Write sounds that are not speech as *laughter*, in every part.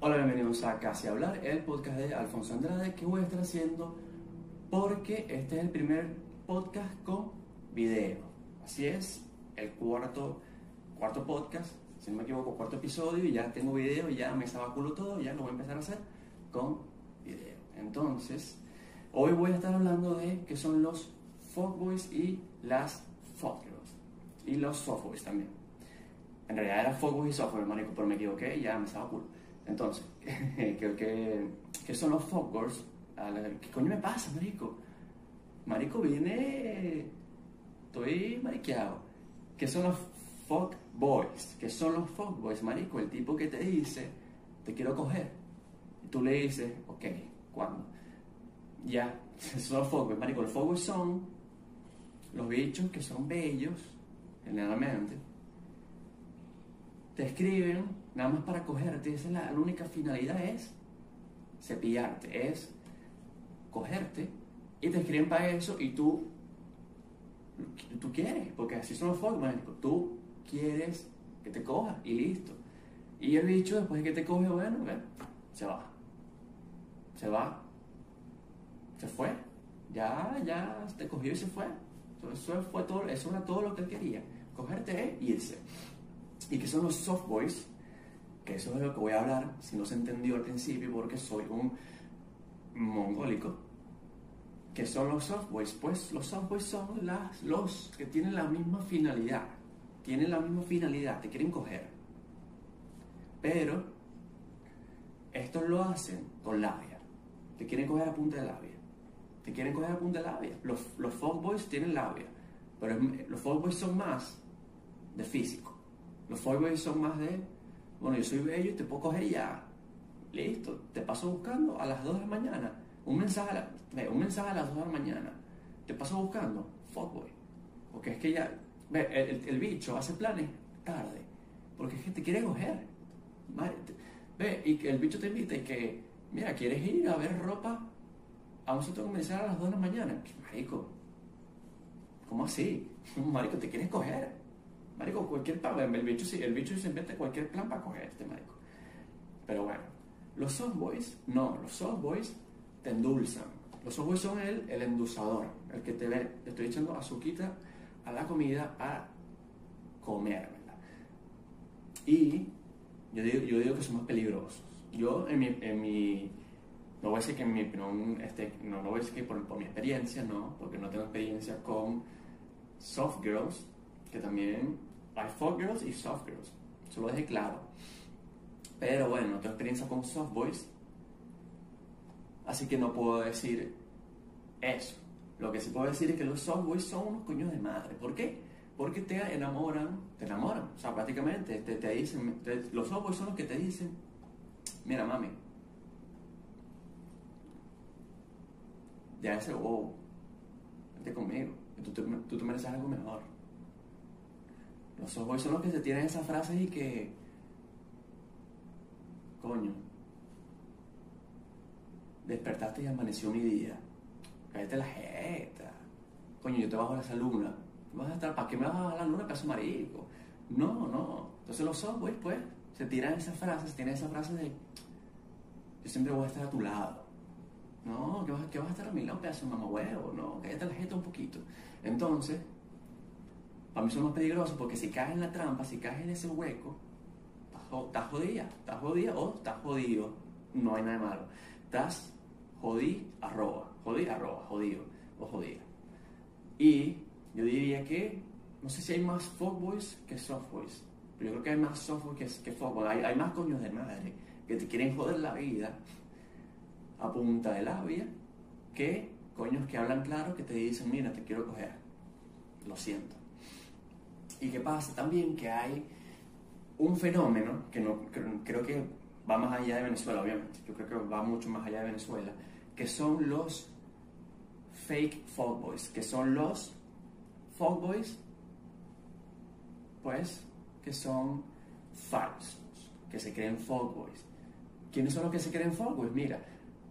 Hola, bienvenidos a Casi Hablar, el podcast de Alfonso Andrade que voy a estar haciendo porque este es el primer podcast con video. Así es, el cuarto, cuarto podcast, si no me equivoco, cuarto episodio y ya tengo video, ya me culo todo, ya lo voy a empezar a hacer con video. Entonces, hoy voy a estar hablando de qué son los fuckboys y las fuckgirls. Y los softboys también. En realidad era fuckboys y softboys, marico, pero me equivoqué y ya me estaba culo. Entonces, *laughs* ¿qué, son los fuckboys? ¿Qué coño me pasa, marico? Marico, viene... Estoy mariqueado. ¿Qué son los fuckboys? ¿Qué son los fuckboys, marico? El tipo que te dice, te quiero coger. Y tú le dices, ok, ¿cuándo? Ya, *laughs* son los fuckboys, marico. Los fuckboys son los bichos que son bellos, generalmente. Te escriben nada más para cogerte. Esa es la, única finalidad es cepillarte, es cogerte y te escriben para eso y tú, tú quieres, porque así son los fuckboys, tú quieres que te coja y listo. Y el bicho después de que te coge, bueno, se va. Se va. Se fue. Ya, ya te cogió y se fue. Eso, fue todo, eso era todo lo que él quería. Cogerte e irse. ¿Y que son los soft boys? Que eso es de lo que voy a hablar, si no se entendió al principio, porque soy un mongólico, que son los softboys. Pues los softboys son las, los que tienen la misma finalidad, tienen la misma finalidad, te quieren coger. Pero estos lo hacen con labia, te quieren coger a punta de labia, te quieren coger a punta de labia. Los, los fuckboys tienen labia, pero los fuckboys son más de físico. Los fuckboys son más de bueno, yo soy bello y te puedo coger ya. Listo, te paso buscando a las 2 de la mañana. Un mensaje a, un mensaje a las 2 de la mañana. Te paso buscando, fuckboy. Porque es que ya, ve, el, bicho hace planes tarde. Porque es que te quiere coger. Ve, y que el bicho te invita y que, mira, ¿quieres ir a ver ropa a un centro comercial a las 2 de la mañana? Marico, ¿cómo así? *laughs* Marico, te quieres coger. Marico, cualquier plan, el bicho, el bicho se inventa cualquier plan para coger este marico. Pero bueno, los softboys, no, los softboys te endulzan. Los softboys son el, el endulzador, el que te ve, te estoy echando azuquita a la comida para comer, Y yo digo, yo digo que son más peligrosos. Yo en mi, en mi no voy a decir que en mi este, no, no voy a decir que por, por mi experiencia, no, porque no tengo experiencia con soft girls, que también hay fuck girls y soft girls. Eso lo dejé claro. Pero bueno, no tengo experiencia con soft boys. Así que no puedo decir eso. Lo que sí puedo decir es que los soft boys son unos coños de madre. ¿Por qué? Porque te enamoran, te enamoran. O sea, prácticamente te, te dicen, los soft boys son los que te dicen, mira mami, ya ese wow, vente conmigo, tú te, tú te mereces algo mejor. Los ojos son los que se tienen esas frases y que. Coño. Despertaste y amaneció mi día. Cállate la jeta. Coño, yo te bajo esa luna. Vas a estar, ¿para qué me vas a bajar la luna, pedazo marico? No, no. Entonces los softboys, pues, se tiran esas frases, tienen esas frases de. Yo siempre voy a estar a tu lado. No, que vas, vas a estar a mi lado, pedazo de mamahuevo. No, cállate la jeta un poquito. Entonces, a mí son más peligrosos porque si caes en la trampa, si caes en ese hueco, estás jodida, estás jodida o estás jodido. No hay nada malo. Estás jodí, arroba, jodí, arroba, jodido o jodida. Y yo diría que, no sé si hay más fuckboys que softboys, pero yo creo que hay más softboys que, que. Hay, hay más coños de madre que te quieren joder la vida a punta de labia que coños que hablan claro que te dicen, mira, te quiero coger. Lo siento. ¿Y qué pasa? También que hay un fenómeno que no, creo que va más allá de Venezuela, obviamente. Yo creo que va mucho más allá de Venezuela, que son los fake boys, que son los boys, pues, que son falsos, que se creen boys. ¿Quiénes son los que se creen boys? Mira,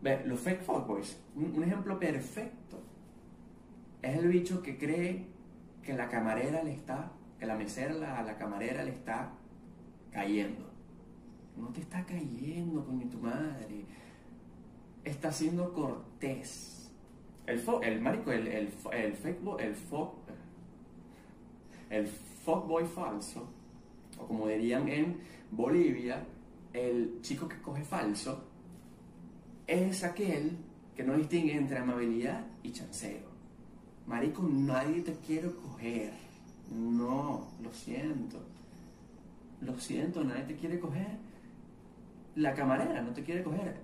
ve, los fake fuckboys, un, un ejemplo perfecto, es el bicho que cree que la camarera le está que la mesera, la, la camarera le está cayendo. no te está cayendo, coño, tu madre. Está siendo cortés. El, fo, el marico, el, el, el fake boy, el fuck, el fuckboy falso, o como dirían en Bolivia, el chico que coge falso, es aquel que no distingue entre amabilidad y chanceo. Marico, nadie te quiere coger. No, lo siento. Lo siento, nadie te quiere coger. La camarera no te quiere coger.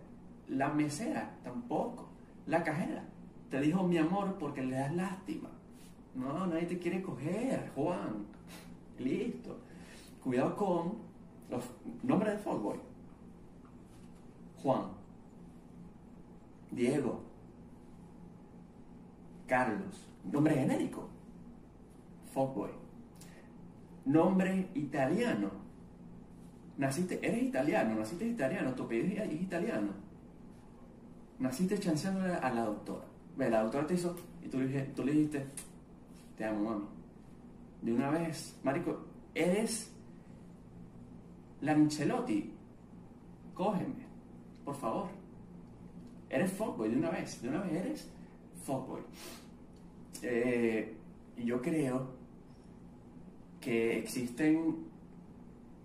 La mesera tampoco. La cajera te dijo mi amor porque le das lástima. No, nadie te quiere coger, Juan. Listo. Cuidado con los nombres de fuckboy. Juan. Diego. Carlos. Nombre genérico. Fuckboy. Nombre italiano. Naciste, eres italiano, naciste italiano, tu apellido es italiano. Naciste chanceando a la doctora. Ve, la doctora te hizo y tú le, tú le dijiste, te amo, mami. De una vez, Marico, eres Lancelotti. Cógeme, por favor. Eres fuckboy de una vez, de una vez eres fuckboy. Eh, yo creo que existen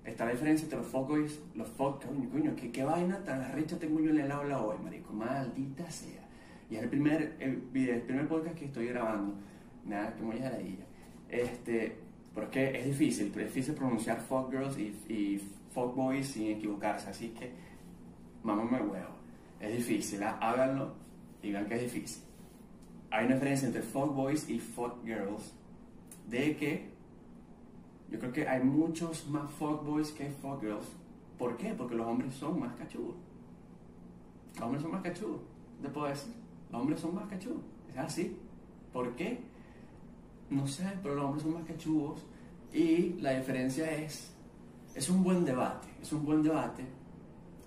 está la diferencia entre los fuckboys, los fuck, coño, coño, ¿qué, qué vaina tan arrecha tengo yo en el aula hoy, marico, maldita sea. Y es el primer, el, el primer podcast que estoy grabando, nada, que muy ella. Este, pero es difícil, es difícil pronunciar fuck girls y, y fuck boys sin equivocarse, así que, mamame huevo, es difícil, háganlo y vean que es difícil. Hay una diferencia entre fuck boys y fuck girls, de que creo que hay muchos más fuckboys que fuckgirls. ¿Por qué? Porque los hombres son más cachudos. Los hombres son más cachudos. ¿Te puedo decir? Los hombres son más cachudos. Es así. ¿Por qué? No sé, pero los hombres son más cachudos. Y la diferencia es, es un buen debate. Es un buen debate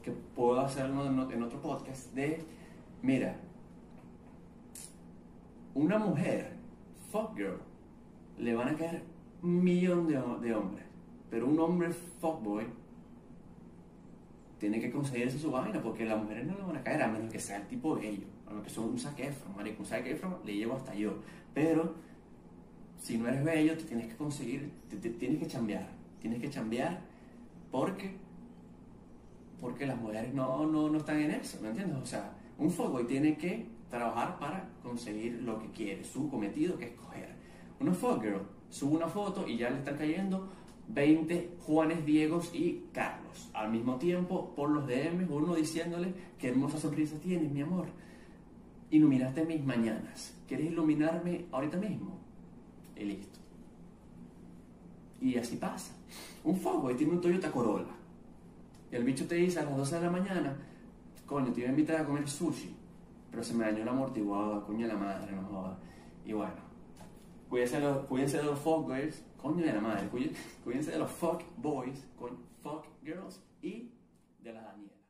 que puedo hacerlo en otro podcast de, mira, una mujer, fuck girl, le van a caer un millón de, hombres. Pero un hombre fuckboy tiene que conseguirse su vaina porque las mujeres no le van a caer a menos que sea el tipo de ellos. A menos que son un saquefro, marico. Un saquefro le llevo hasta yo. Pero si no eres bello, te tienes que conseguir, te, tienes que chambear. Tienes que chambear porque porque las mujeres no, no, no están en eso, ¿me entiendes? O sea, un fuckboy tiene que trabajar para conseguir lo que quiere, su cometido que es coger. Una fuckgirl sube una foto y ya le están cayendo 20 Juanes, Diegos y Carlos. Al mismo tiempo, por los DMs, uno diciéndole, qué hermosa sonrisa tienes, mi amor. Iluminaste mis mañanas. ¿Quieres iluminarme ahorita mismo? Y listo. Y así pasa. Un y tiene un Toyota Corolla. Y el bicho te dice a las 12 de la mañana, coño, te iba a invitar a comer sushi. Pero se me dañó la amortiguada, coño la madre, no joda. Y bueno, Cuídense de los, fuck girls, coño de la madre, cuídense de los fuck boys, con fuck girls y de la Daniela.